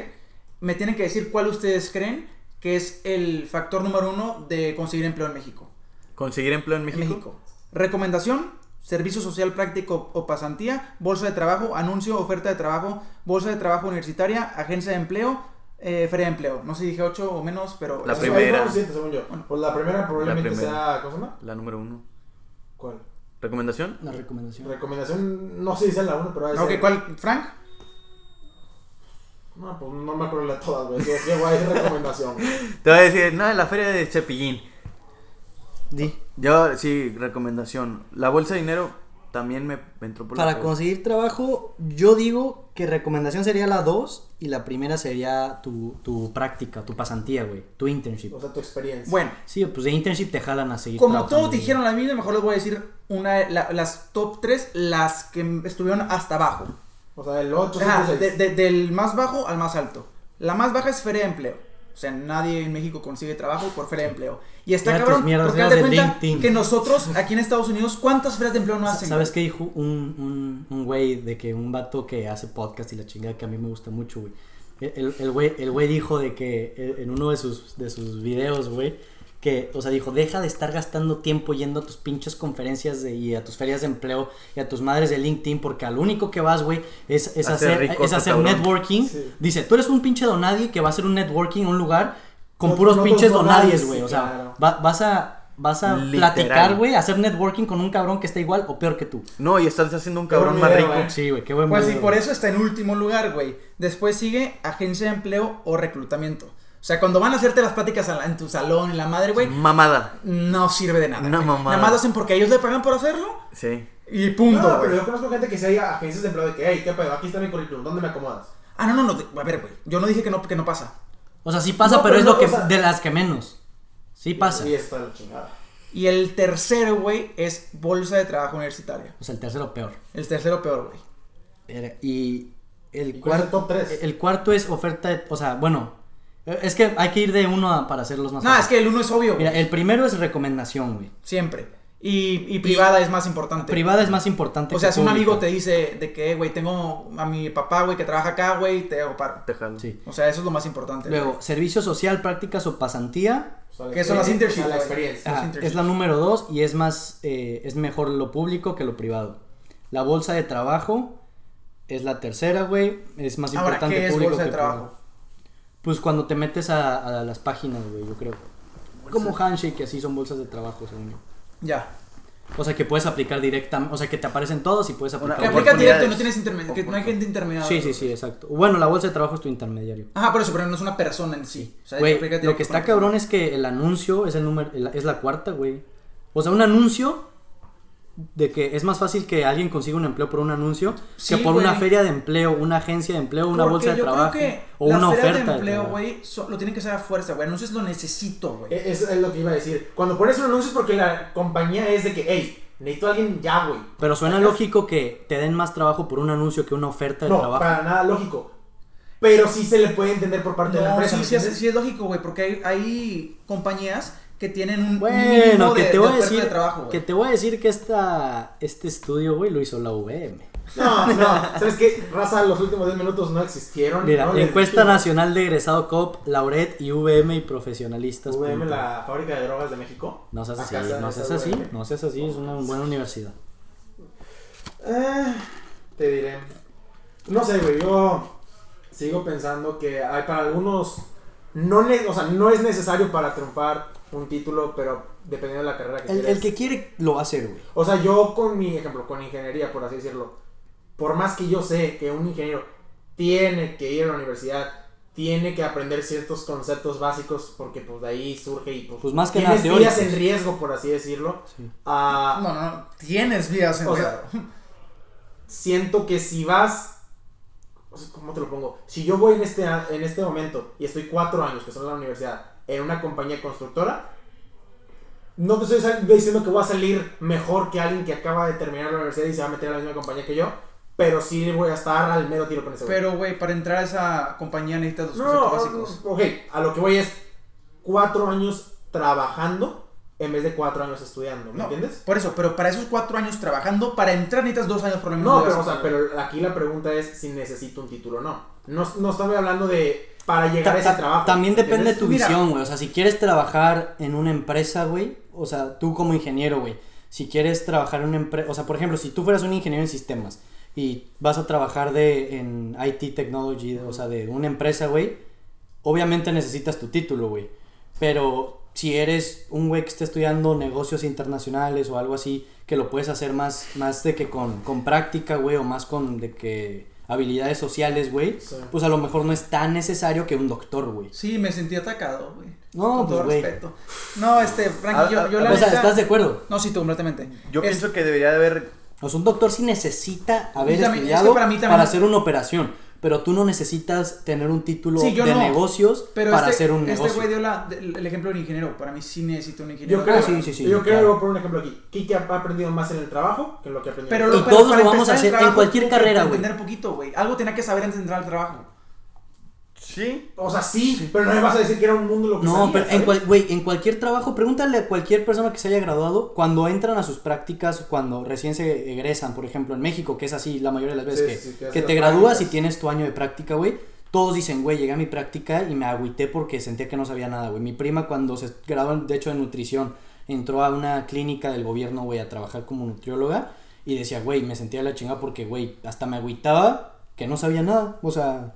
Me tienen que decir cuál ustedes creen que es el factor número uno de conseguir empleo en México. ¿Conseguir empleo en En México? Recomendación, servicio social práctico o pasantía, bolsa de trabajo, anuncio, oferta de trabajo, bolsa de trabajo universitaria, agencia de empleo, eh, feria de empleo. No sé si dije 8 o menos, pero... La primera. siete, según yo. Pues la primera probablemente primera. sea. ¿Cómo se llama? La número uno. ¿Cuál? ¿Recomendación? La recomendación. Recomendación, no sé si sea la 1, pero. Ok, ser- ¿cuál? ¿Frank? No, pues no me acuerdo de todas, güey. Güey, es recomendación. Te voy a decir, no, en la feria de Cepillín. Di. Yo, sí, recomendación. La bolsa de dinero también me me entró por la Para conseguir trabajo, yo digo que recomendación sería la 2 y la primera sería tu, tu práctica, tu pasantía, güey. Tu internship. O sea, tu experiencia. Bueno, Sí, pues de internship te jalan a seguir como todos güey. dijeron la misma, mejor les voy a decir una, la- las top 3, las que estuvieron hasta abajo. O sea, el 8, Ajá, 5, de- 6. de- del más bajo al más alto. La más baja es feria de empleo. O sea, nadie en México consigue trabajo por feria de empleo. Y está tus cabrón, mierdas porque de del cuenta LinkedIn. que nosotros aquí en Estados Unidos, ¿cuántas ferias de empleo no hacen? ¿Sabes qué dijo un, un, un güey de que un vato que hace podcast y la chingada que a mí me gusta mucho, güey? El, el güey el güey dijo de que eh, en uno de sus, de sus videos, güey, que, o sea, dijo, deja de estar gastando tiempo yendo a tus pinches conferencias de- y a tus ferias de empleo y a tus madres de LinkedIn, porque al único que vas, güey, es, es Hacer rico es hacer networking. Sí. Dice, tú eres un pinche donadie que va a hacer un networking en un lugar con No- puros no pinches donadies, güey. sí, o sea, claro. va- vas a... Vas a Literal. platicar, güey, hacer networking con un cabrón que está igual o peor que tú. No, y estás haciendo un cabrón más rico. eh. Sí, güey, qué buen Pues sí, video, por eso está en último lugar, güey. Después sigue agencia de empleo o reclutamiento. O sea, cuando van a hacerte las pláticas en tu salón, en la madre, güey, Mamada. no sirve de nada. Güey. mamada. Nada más lo hacen porque ellos le pagan por hacerlo Sí. y punto, No, pero yo conozco gente que se hay agencias de empleo de que, hey, ¿qué pedo? Aquí está mi currículum, ¿dónde me acomodas? Ah, no, no, no. A ver, güey. Yo no dije que no, que no pasa. O sea, sí pasa, No, pero, pero es no, lo que de las que menos. Sí pasa. Y está la chingada. Y el tercero, güey, es bolsa de trabajo universitaria. O sea, el tercero peor. El tercero peor, güey. Y el ¿Y cuál es el cuarto. top tres? El cuarto es oferta de. O sea, bueno. Es que hay que ir de uno a- para hacerlos más No, es que el uno es obvio. Mira, el primero es recomendación, güey. Siempre. Y, y privada es más importante. Privada es más importante O sea, que si un amigo te dice de que, güey, tengo a mi papá, güey, que trabaja acá, güey, te hago paro. Te jalo. Sí. O sea, eso es lo más importante. Luego, güey. servicio social, prácticas o pasantía. O sea, la ¿Qué son las internships, La experiencia. Los Ajá, internships. es la número dos y es más. eh, es mejor lo público que lo privado. La bolsa de trabajo es la tercera, güey. Es más Ahora, importante ¿qué es público bolsa de que trabajo? privado. Pues cuando te metes a, a las páginas, güey, yo creo. Como Handshake, así son bolsas de trabajo, según yo. Ya. O sea, que puedes aplicar directamente, o sea, que te aparecen todos y puedes aplicar. Que Oportunidades. aplica directo, no tienes intermediario. Que no hay gente intermediaria. Sí, sí, sí, exacto. Bueno, la bolsa de trabajo es tu intermediario. Ajá, por eso, pero no es una persona en sí. O sea, Güey, lo que está cabrón es que el anuncio es el número, es la cuarta, güey. O sea, un anuncio de que es más fácil que alguien consiga un empleo por un anuncio Sí, que por una feria de empleo, una agencia de empleo, una Porque bolsa de yo trabajo creo que o las una oferta de empleo, güey, so- lo tienen que hacer a fuerza, güey. Anuncios lo necesito, güey. E- Eso es lo que iba a decir. Cuando pones un anuncio es porque la compañía es de que, hey, necesito a alguien ya, güey. Pero suena lógico que te den más trabajo por un anuncio que una oferta de No, trabajo. para nada lógico. Pero sí se le puede entender por parte de la No, empresa. sí, ¿me sí, es, sí es lógico, güey, porque hay, hay compañías que tienen un Bueno, que te de voy a decir de trabajo, que te voy a decir que esta este estudio, güey, lo hizo la UVM. No, no. ¿Sabes qué? Raza, los últimos 10 minutos no existieron. Mira, encuesta nacional de egresado COP, Lauret y VM y profesionalistas. VM, la fábrica de drogas de México. No seas así, no seas así, no seas así, es una buena universidad. Eh, te diré. No sé, güey. Yo sigo pensando que hay para algunos. No, o sea, no es necesario para triunfar un título, pero dependiendo de la carrera que El, quieras. el que quiere lo va a hacer, güey. O sea, yo con mi ejemplo, con ingeniería, por así decirlo, por más que yo sé que un ingeniero tiene que ir a la universidad, tiene que aprender ciertos conceptos básicos, porque pues de ahí surge y pues, Pues más que nada tienes vidas teóricos. en riesgo, por así decirlo. Sí. Ah, No, no, no. Tienes vías en O sea, riesgo. siento que si vas, ¿cómo te lo pongo? Si yo voy en este, a- en este momento y estoy cuatro años, que son en la universidad, en una compañía constructora, no te estoy diciendo que voy a salir mejor que alguien que acaba de terminar la universidad y se va a meter a la misma compañía que yo, pero sí voy a estar al mero tiro con ese güey. Pero, güey, para entrar a esa compañía necesitas los no, conceptos básicos. ok, a lo que voy es cuatro años trabajando en vez de cuatro años estudiando, ¿me No, entiendes? Por eso, pero para esos cuatro años trabajando, para entrar necesitas dos años por lo menos. No, pero, o sea, pero aquí la pregunta es si necesito un título o no. No, no estamos hablando de para llegar Ta- a ese trabajo. También depende de tu Mira. visión, güey. O sea, si quieres trabajar en una empresa, güey. O sea, tú como ingeniero, güey. Si quieres trabajar en una empresa. O sea, por ejemplo, si tú fueras un ingeniero en sistemas y vas a trabajar de en IT Technology, o sea, de una empresa, güey. Obviamente necesitas tu título, güey. Pero si eres un güey que está estudiando negocios internacionales o algo así, que lo puedes hacer más, más de que con, con práctica, güey, o más con de que habilidades sociales, güey, Sí. pues a lo mejor no es tan necesario que un doctor, güey. Sí, me sentí atacado, güey. No, Con pues, todo respeto. No, este, Frankie, Ah, yo, yo la O sea, neta- ¿estás de acuerdo? No, sí, tú, completamente. Yo Es- pienso que debería de haber. O sea, un doctor sí necesita haber también- es que estudiado para para, mí también- hacer una operación, pero tú no necesitas tener un título Sí, de no. negocios Pero para este, hacer un este negocio. güey dio la- el ejemplo de un ingeniero. Para mí sí necesito un ingeniero. Yo creo, Ah, sí, sí, sí, yo creo claro. que voy a poner un ejemplo aquí. Kike ha aprendido más en el trabajo que en lo que aprendió Pero lo, Y pero todos para lo vamos a hacer en cualquier carrera, güey. Entender poquito, güey. Algo tenía que saber antes de entrar al trabajo. Sí. O sea, sí, pero no me vas a decir que era un mundo lo que No, sabía, pero en, cual- güey, en cualquier trabajo, pregúntale a cualquier persona que se haya graduado, cuando entran a sus prácticas, cuando recién se egresan, por ejemplo, en México, que es así la mayoría de las veces Sí, que, sí, que hace que las te gradúas y tienes tu año de práctica, güey, todos dicen, güey, llegué a mi práctica y me agüité porque sentía que no sabía nada, güey. Mi prima cuando se graduó, de hecho, de nutrición, entró a una clínica del gobierno, güey, a trabajar como nutrióloga y decía, güey, me sentía la chingada porque, güey, hasta me agüitaba que no sabía nada, o sea...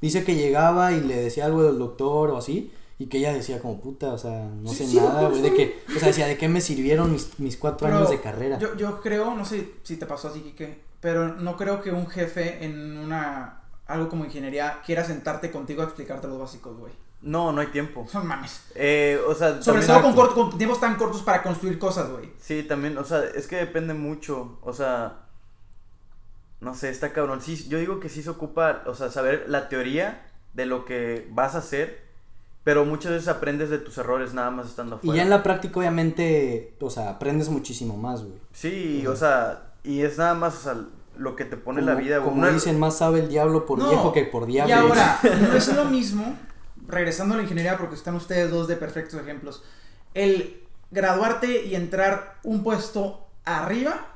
Dice que llegaba y le decía algo del doctor o así, y que ella decía como puta, o sea, no Sí, sé sí, nada, güey, de que, o sea, decía, ¿de qué me sirvieron mis, mis cuatro Pero años de carrera? Yo, yo creo, no sé si te pasó así, Kike, pero no creo que un jefe en una algo como ingeniería quiera sentarte contigo a explicarte los básicos, güey. No, no hay tiempo. No mames. Eh, o sea, Sobre todo con, corto- con tiempos tan cortos para construir cosas, güey. Sí, también, o sea, es que depende mucho, o sea, no sé, está cabrón. Sí, yo digo que sí se ocupa, o sea, saber la teoría de lo que vas a hacer Pero muchas veces aprendes de tus errores nada más estando Y afuera. ya en la práctica, obviamente, o sea, aprendes muchísimo más, güey. Sí, o sea, y es nada más, o sea, lo que te pone la vida, güey. Como Una- dicen, más sabe el diablo por No, viejo que por diablo. Y ahora, no es lo mismo, regresando a la ingeniería, porque están ustedes dos de perfectos ejemplos, el graduarte y entrar un puesto arriba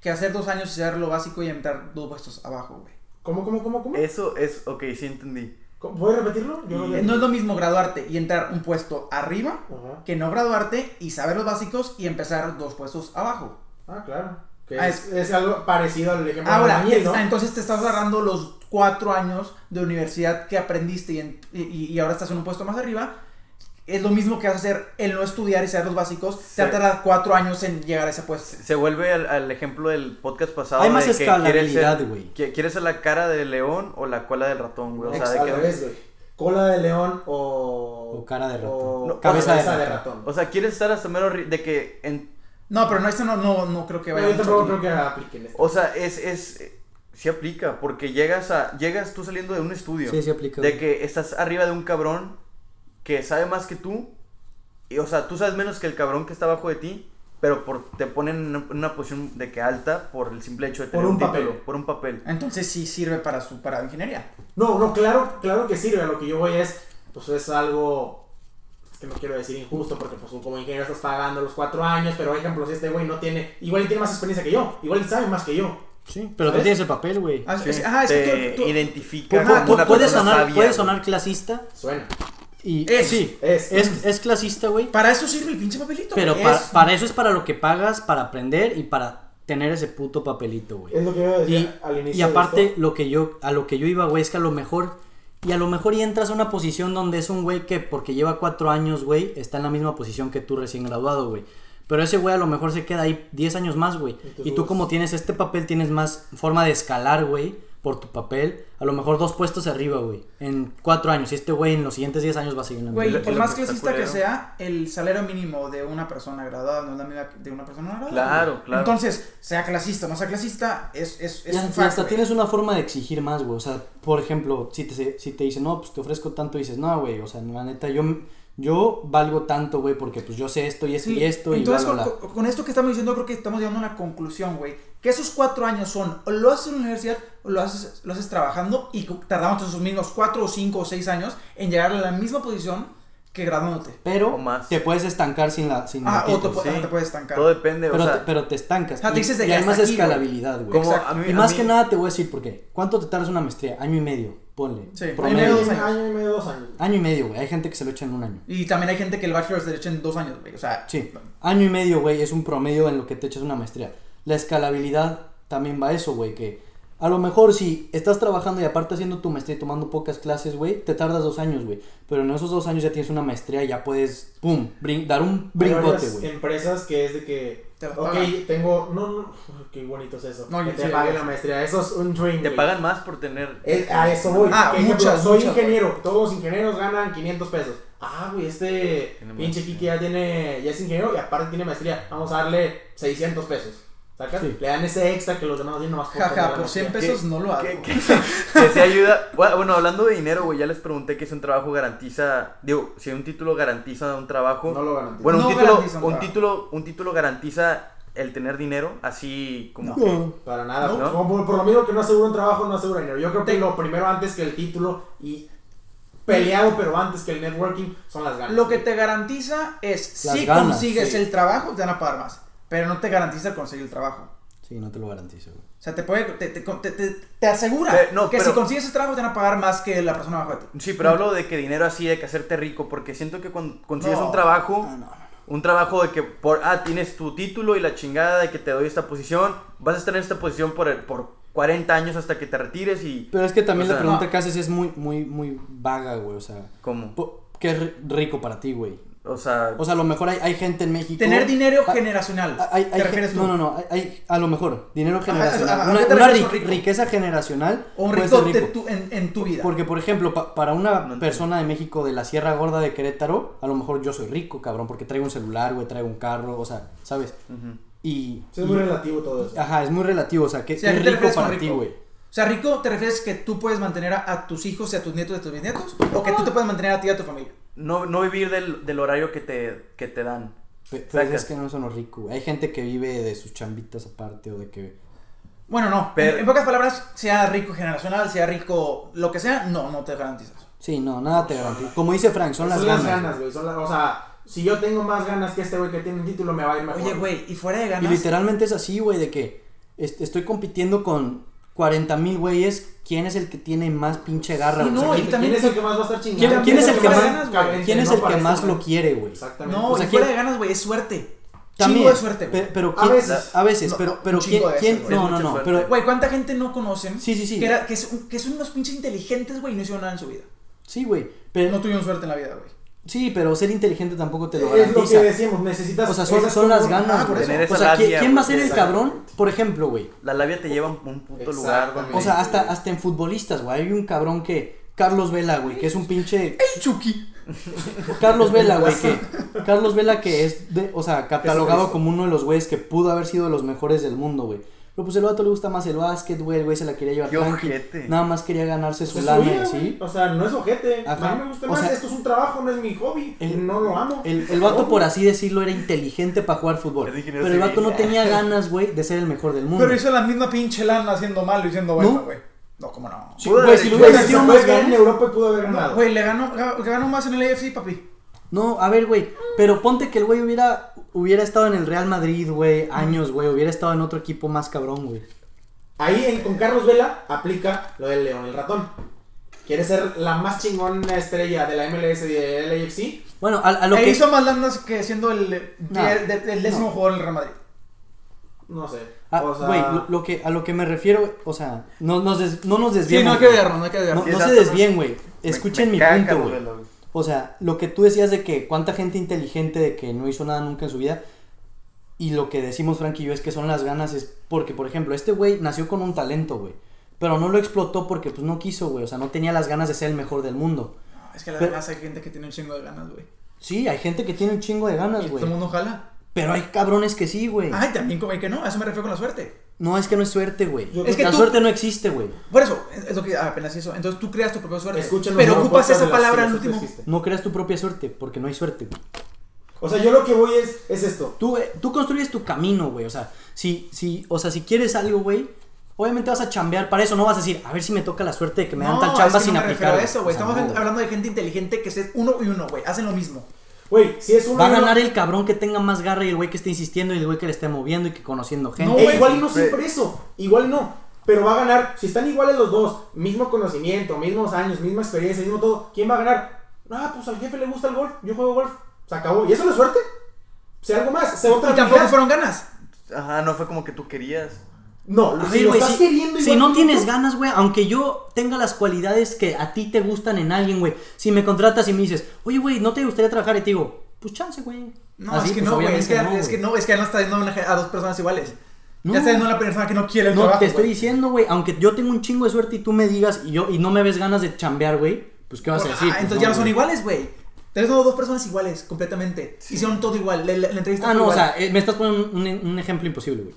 que hacer dos años y hacer lo básico y entrar dos puestos abajo, güey. ¿Cómo, cómo, cómo, cómo? Eso es, ok, sí entendí. ¿Puedes repetirlo? Yo no No es lo mismo graduarte y entrar un puesto arriba Ajá. que no graduarte y saber los básicos y empezar dos puestos abajo. Ah, claro. Que Ah, es, es algo parecido al ejemplo Ahora, de Daniel, ¿no? entonces te estás agarrando los cuatro años de universidad que aprendiste y, en- y- y ahora estás en un puesto más arriba. Es lo mismo que vas a hacer el no estudiar y saber los básicos. Te va a Sí. tardar cuatro años en llegar a ese puesto. Se vuelve al, al ejemplo del podcast pasado. Hay más de escalabilidad, güey. ¿Quieres ser la cara del león o la cola del ratón, güey? O sea, de que-. Cola de león o... O cara de ratón. o No, cabeza, cabeza de de ratón. ratón. O sea, quieres estar hasta mero de que en No, pero no, esto no, no, no creo que No, vaya yo tampoco aquí. creo que apliquen esto. O sea, es, es, sí aplica, porque llegas a, llegas tú saliendo de un estudio, Sí, sí aplica. de güey. que estás arriba de un cabrón que sabe más que tú, y o sea, tú sabes menos que el cabrón que está abajo de ti, pero por, te ponen en una, una posición de que alta por el simple hecho de Por tener un un, título, papel. por un papel. Entonces sí sirve para su para ingeniería. No, no, claro, claro que sirve. A lo que yo voy es, pues es algo que no quiero decir injusto porque pues como ingeniero estás pagando los cuatro años, pero por ejemplo si este güey no tiene, igual y tiene más experiencia que yo, igual y sabe más que yo. Sí, pero tú ¿Sabes? tienes el papel, güey. Ah, Sí, es- ajá, es te que tú- tú- identifica Ajá, como tú una sonar, sabia, puedes güey. sonar clasista Suena. Y Es, sí, es. es, es clasista, güey. para eso sirve el pinche papelito. Pero güey, pa- es- para eso es para lo que pagas, para aprender y para tener ese puto papelito, güey. Es lo que iba a decir Y, al inicio. y aparte, de esto. lo que yo, a lo que yo iba, güey, es que a lo mejor, y a lo mejor y entras a una posición donde es un güey que porque lleva cuatro años, güey, está en la misma posición que tú recién graduado, güey. Pero ese güey a lo mejor se queda ahí 10 años más, güey. Y tú como tienes este papel, tienes más forma de escalar, güey, por tu papel. A lo mejor dos puestos arriba, güey. En cuatro años. Y este güey en los siguientes 10 años va a seguir en la Güey, por más clasista que sea, el salario mínimo de una persona graduada no es la misma de una persona graduada. Claro, güey. claro. Entonces, sea clasista o no sea clasista, es, es, es Y un y fact, hasta güey. tienes una forma de exigir más, güey. O sea, por ejemplo, si te, si te dicen, no, pues te ofrezco tanto, dices, no, güey, o sea, la neta, yo, yo valgo tanto, güey, porque pues yo sé esto y esto Sí, y esto Entonces, y bla, bla, con, bla. con- con esto que estamos diciendo, creo que estamos llegando a una conclusión, güey. Que esos cuatro años son, o lo haces en la universidad, o lo haces, lo haces trabajando, y tardamos esos mismos cuatro o cinco o seis años en llegar a la misma posición que graduándote. Pero O más. te puedes estancar sin la sin Ah, o te, sí. te puedes estancar. Todo depende, pero, o te, sea, pero te estancas. Ah, te Y- dices de y que hay hasta más aquí, güey. escalabilidad, güey. Y más mí- que nada te voy a decir por qué. ¿Cuánto te tardas una maestría? Año y medio, ponle. Sí, año y promedio. medio, año, dos años. año y medio, dos años. Año y medio, güey. Hay gente que se lo echa en un año. Y también hay gente que el bachelor se le echa en dos años, güey. O sea, Sí, año y medio, güey, es un promedio en lo que te echas una maestría. La escalabilidad también va a eso, güey, que a lo mejor si estás trabajando y aparte haciendo tu maestría y tomando pocas clases, güey, te tardas dos años, güey. Pero en esos dos años ya tienes una maestría y ya puedes, pum, brin- dar un brincote, güey. empresas que es de que, Te ok, pagan. tengo, no, no, qué bonito es eso. No, que yo te sí, paguen la maestría, eso es un dream. te güey. pagan más por tener... Es- a eso voy. Ah, Que, ejemplo, muchas, soy ingeniero, todos los ingenieros ganan 500 pesos. Ah, güey, este pinche. Kiki ya tiene, ya es ingeniero y aparte tiene maestría. Vamos a darle 600 pesos. ¿Sacas? Sí. Le dan ese extra que los demás no tienen nomás jaja, por 100 maestría. pesos no lo hago. que, que, que se ayuda. Bueno, hablando de dinero, güey, ya les pregunté que si un trabajo garantiza, digo, si un título garantiza un trabajo. No lo garantizo. bueno, No un título, garantiza un título, un título garantiza el tener dinero, así como No. que- Para nada. No. Como por, por lo mismo que no asegura un trabajo, no asegura dinero. Yo creo que lo primero antes que el título y peleado, pero antes que el networking, son las ganas. Lo que te garantiza es Las si ganas, consigues sí. el trabajo, te van a pagar más. Pero no te garantiza conseguir el trabajo. Sí, no te lo garantizo, güey. O sea, te puede, te, te, te, te- te asegura no, que pero- si consigues ese trabajo te van a pagar más que la persona abajo de ti. Sí, pero hablo de que dinero así, de que hacerte rico, porque siento que cuando consigues No. un trabajo, No, no, no. un trabajo de que por, ah, tienes tu título y la chingada de que te doy esta posición, vas a estar en esta posición por, el- por 40 años hasta que te retires y... Pero es que también O sea, la pregunta no. que haces es muy, muy, muy vaga, güey. O sea, ¿Cómo? ¿qué es ri- rico para ti, güey? O sea, O sea, a lo mejor hay, hay gente en México. Tener dinero Ah, generacional. Hay- ¿Te hay refieres gen- tú? No, no, no. Hay, a lo mejor, dinero generacional. ajá, ¿a una riqueza generacional. O un rico tu- en, en tu vida. Porque, por ejemplo, pa- para una No persona de México de la Sierra Gorda de Querétaro, a lo mejor yo soy rico, cabrón, porque traigo un celular, güey, traigo un carro, o sea, ¿sabes? ujú. Y. Sí, es y- muy relativo todo eso. Ajá, es muy relativo, o sea, ¿qué, Sí, ¿a qué qué te rico para ti, güey? O sea, rico te refieres que tú puedes mantener a, a tus hijos y a tus nietos y a tus bisnietos. O que tú te puedes mantener a ti y a tu familia. No, no vivir del, del horario que te, que te dan. Es que no son los ricos. Hay gente que vive de sus chambitas aparte o de que. Bueno, no. Pero- en, en pocas palabras, sea rico generacional, sea rico lo que sea, no, no te garantizas. Sí, no, nada te garantiza. Como dice Frank, son las son ganas. las ganas, güey. son las- O sea, si yo tengo más ganas que este güey que tiene un título, me va a ir mejor. Oye, güey, y fuera de Y ganas. literalmente es así, güey, de que est- estoy compitiendo con 40 mil güeyes. ¿Quién es el que tiene más pinche garra? Sí, no, O sea, y ¿Quién, también- quién es el que más va a estar chingando? ¿Quién, quién es el que más, de ganas, güey? ¿quién es No el que para más lo quiere, güey? Exactamente. No, O sea, y fuera ¿quién- de ganas, güey, es suerte. También, Chingo de suerte, güey. pero A quién, veces. a veces, No, pero, pero chingo quién, de quién- no, no, no, pero, Güey, ¿cuánta gente no conocen? Sí, sí, sí. Que, era- que, son unos pinches inteligentes, güey, y no hicieron nada en su vida. sí, güey, pero, No tuvieron suerte en la vida, güey. Sí, pero ser inteligente tampoco te lo Es lo garantiza. que decíamos, necesitas. O sea, son, son las ganas, Ah, por eso. O sea, ¿quién, labia, quién va a ser el cabrón? Por ejemplo, güey. La labia te lleva a un, puto lugar donde... O sea, hasta, hasta en futbolistas, güey. Hay un cabrón que. Carlos Vela, güey, que es un pinche. ¡Ey, Chucky! Carlos Vela, güey, que. Carlos Vela, que es, de, o sea, catalogado como uno de los güeyes que pudo haber sido de los mejores del mundo, güey. Pero pues el vato le gusta más el básquet, güey. El güey se la quería llevar Qué tranqui. ojete. Nada más quería ganarse su Es su lana, vida, ¿sí? güey. O sea, no es ojete. Ajá. A mí me gusta O más. sea, Esto es un trabajo, no es mi hobby. el- no lo amo. El, el vato, por así decirlo, era inteligente para jugar fútbol. Pero el vato no tenía ganas, güey, de ser el mejor del mundo. Pero hizo la misma pinche lana haciendo malo y siendo bueno, ¿No? güey. No, cómo no. Sí, güey, si lo hecho hubiera Güey, metido más en. Europa y pudo haber No, ganado. Güey, le ganó, ga- ganó más en el AFC, papi. No, a ver, güey. Pero ponte que el güey hubiera, hubiera estado en el Real Madrid, güey, años, güey. Hubiera estado en otro equipo más cabrón, güey. Ahí en- con Carlos Vela aplica lo del león, el ratón. Quiere ser la más chingona estrella de la MLS y del LAFC. Bueno, a, a lo E que. hizo más lanas que siendo el, No. el, el- el décimo No. jugador en el Real Madrid. No sé. a- o sea, Güey, lo, lo que, a lo que me refiero, o sea, no, nos des- no nos Sí, desviemos. no hay que no hay que No, verlo. Sí, no se desvíen, güey. Escuchen me mi punto, güey. Güey. O sea, lo que tú decías de que cuánta gente inteligente de que no hizo nada nunca en su vida. Y lo que decimos Frank y yo es que son las ganas es porque, por ejemplo, este güey nació con un talento, güey. Pero no lo explotó porque pues no quiso, güey. O sea, no tenía las ganas de ser el mejor del mundo. No, es que Pero- además hay gente que tiene un chingo de ganas, güey. Sí, hay gente que tiene un chingo de ganas, Y todo güey. el mundo jala. Pero hay cabrones que sí, güey. Ay, también como hay que no, a eso me refiero con la suerte. No, es que no es suerte, güey. Es que la tú- suerte no existe, güey. Por eso, es, es lo que apenas hizo. Entonces tú creas tu propia suerte. Escuchen los pero ocupas esa palabra al último. que. No creas tu propia suerte porque no hay suerte, güey. O sea, yo lo que voy es, es esto. Tú, eh, tú construyes tu camino, güey. O sea, si, si, o sea, si quieres algo, güey, obviamente vas a chambear. Para eso no vas a decir, a ver si me toca la suerte de que me dan tal es chamba que sin no me refiero aplicar. a eso, güey. O sea, Estamos no, hablando de gente inteligente que es uno y uno, güey. Hacen lo mismo. Güey, si es uno. Va a uno- ganar el cabrón que tenga más garra y el güey que esté insistiendo y el güey que le esté moviendo y que conociendo gente. No, Eh, igual no Pero- siempre eso. Igual no. Pero va a ganar. Si están iguales los dos, mismo conocimiento, mismos años, misma experiencia, mismo todo, ¿quién va a ganar? Ah, pues al jefe le gusta el golf. Yo juego golf. Se acabó. ¿Y eso no es suerte? Si algo más. Se otra Y tampoco fueron ganas. Ajá, no fue como que tú querías. No, A si ver, lo güey, estás si, queriendo si no tienes tú- ganas, güey, aunque yo tenga las cualidades que a ti te gustan en alguien, güey, si me contratas y me dices, oye, güey, ¿no te gustaría trabajar? Y te digo, pues chance, güey. No, Así, es que pues, no, güey. Es que, es que no, es que ya no está yendo a, dos personas iguales. No. Ya está yendo a una persona que no quiere el No, trabajo. te estoy diciendo, güey, aunque yo tengo un chingo de suerte y tú me digas y yo y no me ves ganas de chambear, güey, pues qué vas a Ah, decir. Pues, entonces ya no son iguales, güey. Tenemos dos personas iguales, completamente. Hicieron todo igual. La, la- la entrevista Ah, fue no, o sea, eh, me estás poniendo un, un ejemplo imposible, güey.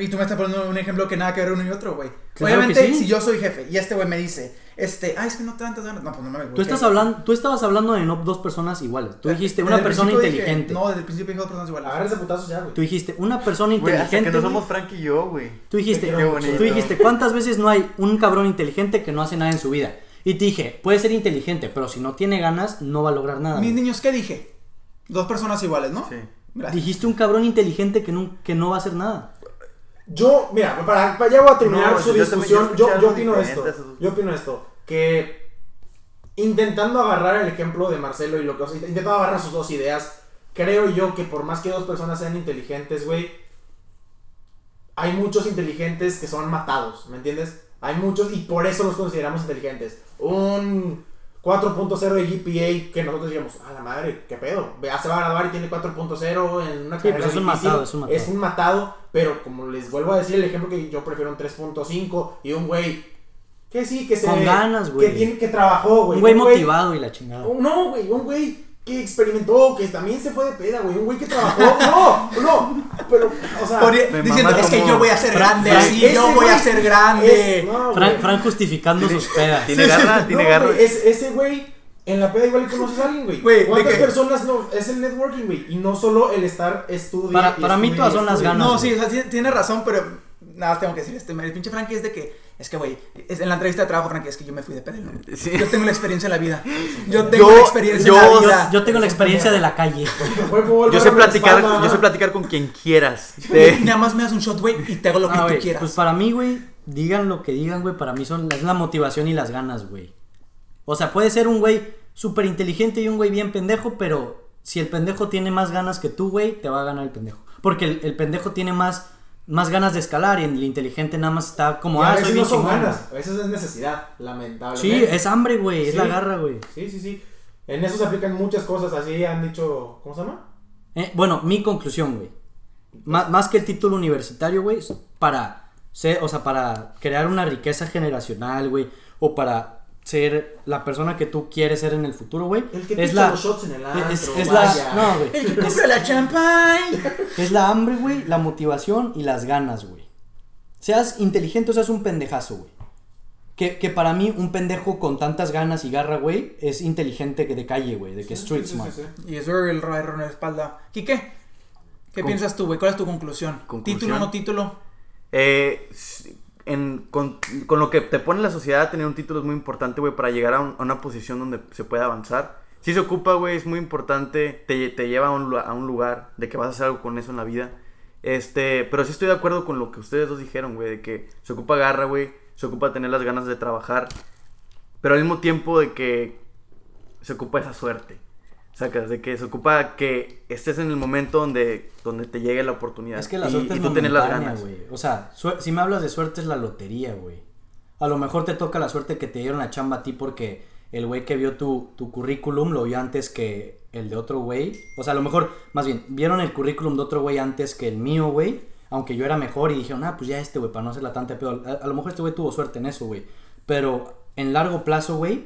Y tú me estás poniendo un ejemplo que nada que ver uno y otro, güey. Claro Obviamente, sí. si yo soy jefe y este güey me dice, este, ah, es que no tantas ganas. No, pues no me Tú estás hablando, tú estabas hablando de no dos personas iguales. Tú dijiste una persona inteligente. no, desde el principio dije dos personas iguales. Agárrense putazos ya, güey. Tú dijiste una persona Güey, hasta que inteligente. no güey. somos Frank y yo, güey. Tú dijiste, Qué bonito. tú dijiste, ¿cuántas veces no hay un cabrón inteligente que no hace nada en su vida? Y te dije, puede ser inteligente, pero si no tiene ganas, no va a lograr nada. Mis güey. niños, ¿qué dije? Dos personas iguales, ¿no? Sí. Gracias. Dijiste un cabrón inteligente que no, que no va a hacer nada. Yo, mira, para, para ya voy a terminar No, su yo discusión. Yo, yo opino esto. Yo opino esto. Que intentando agarrar el ejemplo de Marcelo y lo que o sea, intentando agarrar sus dos ideas, creo yo que por más que dos personas sean inteligentes, güey, hay muchos inteligentes que son matados, ¿me entiendes? Hay muchos y por eso los consideramos inteligentes. Un 4.0 de GPA que nosotros digamos, a la madre, qué pedo. Vea, se va a graduar y tiene 4.0 en una Sí, carrera pues es un matado, es un matado. Es un matado, pero como les vuelvo a decir, el ejemplo que yo prefiero un 3.5 y un güey que sí, que se. Con ganas, güey. Que, tiene, que trabajó, güey. Un güey motivado y la chingada. No, güey, un güey que experimentó, que también se fue de peda, güey. Un güey que trabajó. no, no. Pero, o sea. Por- Me diciendo, es que yo voy a ser Frank- grande, Frank- así, yo voy a ser grande. es- no, Frank, justificando sus pedas. Tiene garra, tiene No, garra. güey, es- ese güey En la peda igual conoces a alguien, güey. Güey, ¿de ¿Cuántas personas no? Es el networking, güey. Y no solo el estar estudiando. Para- para mí todas son las ganas. No, sí, o sea, tiene, tiene razón, pero nada más tengo que decir este. El pinche Frankie es de que, es que, güey, es- en la entrevista de trabajo, Frankie, es que yo me fui de. Sí. Yo tengo la experiencia en la vida. Yo tengo Yo- la experiencia yo- en la vida. yo tengo la experiencia de la calle. Yo sé platicar, yo sé platicar con quien quieras. Te- nada más me das un shot, güey, y te hago lo que Ah, tú quieras. Pues para mí, güey, digan lo que digan, güey, para mí son es la motivación y las ganas, güey. O sea, puede ser un güey súper inteligente y un güey bien pendejo, pero si el pendejo tiene más ganas que tú, güey, te va a ganar el pendejo. Porque el, el pendejo tiene más, más ganas de escalar y el inteligente nada más está como, a ah, veces soy no bien son chingón. ganas, a veces es necesidad, lamentablemente. Sí, es hambre, güey, es la garra, güey. Sí, sí, sí. En eso se aplican muchas cosas, así han dicho, ¿cómo se llama? Eh, bueno, mi conclusión, güey. Má- más que el título universitario, güey, para o sea, para crear una riqueza generacional, güey, o para ser la persona que tú quieres ser en el futuro, güey. El que Es la los shots en el es, antro, es la vaya. no, güey. El que Es, compra la champagne. es la hambre, güey, la motivación y las ganas, güey. Seas inteligente o seas un pendejazo, güey. Que, que para mí un pendejo con tantas ganas y garra, güey, es inteligente que de calle, güey, de que street Sí, sí, smart. sí, sí. Y eso el rayo en la espalda. Quique, ¿qué Con- piensas tú, güey? ¿Cuál es tu conclusión? Conclusión. ¿Título o no título? Eh, con, con lo que te pone la sociedad, tener un título es muy importante, güey, para llegar a, un- a una posición donde se pueda avanzar. Si se ocupa, güey, es muy importante, te, te lleva a un, lu- a un lugar de que vas a hacer algo con eso en la vida. Este, pero sí estoy de acuerdo con lo que ustedes dos dijeron, güey, de que se ocupa garra, güey, se ocupa tener las ganas de trabajar, pero al mismo tiempo de que se ocupa esa suerte. Sacas, de que se ocupa que estés en el momento donde, donde te llegue la oportunidad. Es que la y- suerte y es tú tener las ganas. güey. O sea, si me hablas de suerte es la lotería, güey. A lo mejor te toca la suerte que te dieron la chamba a ti porque el güey que vio tu, tu currículum lo vio antes que el de otro güey. O sea, a lo mejor, más bien, vieron el currículum de otro güey antes que el mío, güey. Aunque yo era mejor y dijeron, ah, pues ya este, güey, para no hacerla tanta peor. A, a lo mejor este güey tuvo suerte en eso, güey. Pero en largo plazo, güey,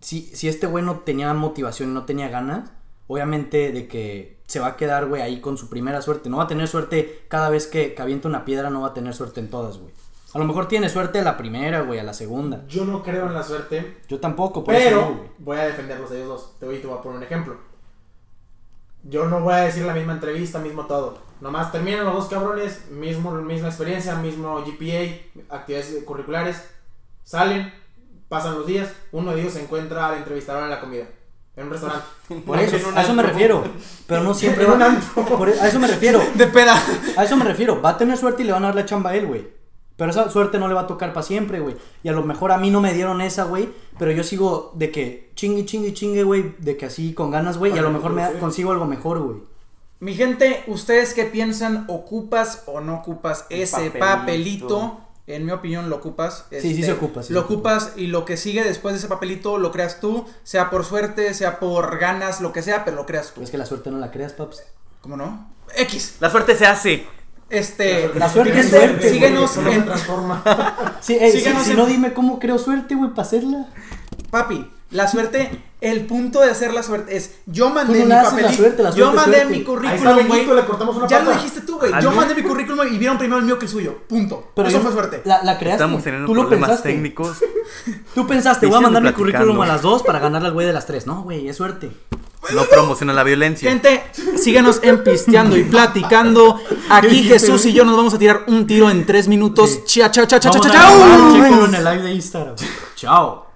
si, si este güey no tenía motivación y no tenía ganas, obviamente de que se va a quedar, güey, ahí con su primera suerte. No va a tener suerte cada vez que, que avienta una piedra, no va a tener suerte en todas, güey. A lo mejor tiene suerte a la primera, güey, a la segunda. Yo no creo en la suerte, Yo tampoco, por eso pero no, voy a defenderlos a ellos dos. Te voy, te voy a poner un ejemplo. Yo no voy a decir la misma entrevista, mismo todo. Nomás terminan los dos cabrones, mismo, misma experiencia, mismo GPA, actividades curriculares. Salen, pasan los días, uno de ellos se encuentra al entrevistador en la comida. En un restaurante. Por eso, un a eso me refiero. Pero no siempre va- por- e, a eso me refiero. De peda. A eso me refiero. Va a tener suerte y le van a dar la chamba a él, güey. Pero esa suerte no le va a tocar para siempre, güey. Y a lo mejor a mí no me dieron esa, güey. Pero yo sigo de que chingue, chingue, chingue, güey. De que así con ganas, güey. Y a lo mejor me consigo algo mejor, güey. Mi gente, ¿ustedes qué piensan? ¿Ocupas o no ocupas El ese papelito. papelito? En mi opinión, lo ocupas. Sí, sí Este, se ocupa, sí lo se ocupa. ocupas y lo que sigue después de ese papelito lo creas tú, sea por suerte, sea por ganas, lo que sea, pero lo creas tú. Es que la suerte no la creas, paps. ¿Cómo no? X. La suerte se hace. Este. La suerte es suerte, Síguenos en. transforma. Sí, ey, si, Síganos si en- no, dime cómo creo suerte, güey, para hacerla. Papi, la suerte, el punto de hacer la suerte es, yo mandé no mi la papelito, suerte, la yo suerte mandé suerte. mi currículum, güey. Ya pata. lo dijiste tú, güey. ¿Al Yo mandé mi currículum y vieron primero el mío que el suyo. Punto. Pero Eso yo- fue suerte. La, la creaste. Estamos teniendo Tú lo problemas pensaste. técnicos. Tú pensaste, voy a mandar mi platicando. currículum a las dos para ganarle al güey de las tres. No, güey, es suerte. No promociona la violencia. Gente, síganos en Pisteando y Platicando. Aquí Jesús y yo nos vamos a tirar un tiro en tres minutos. Sí. Chao, chao, chao, chao, chao, chao. grabar, chéquenlo en el live de Instagram. Chao.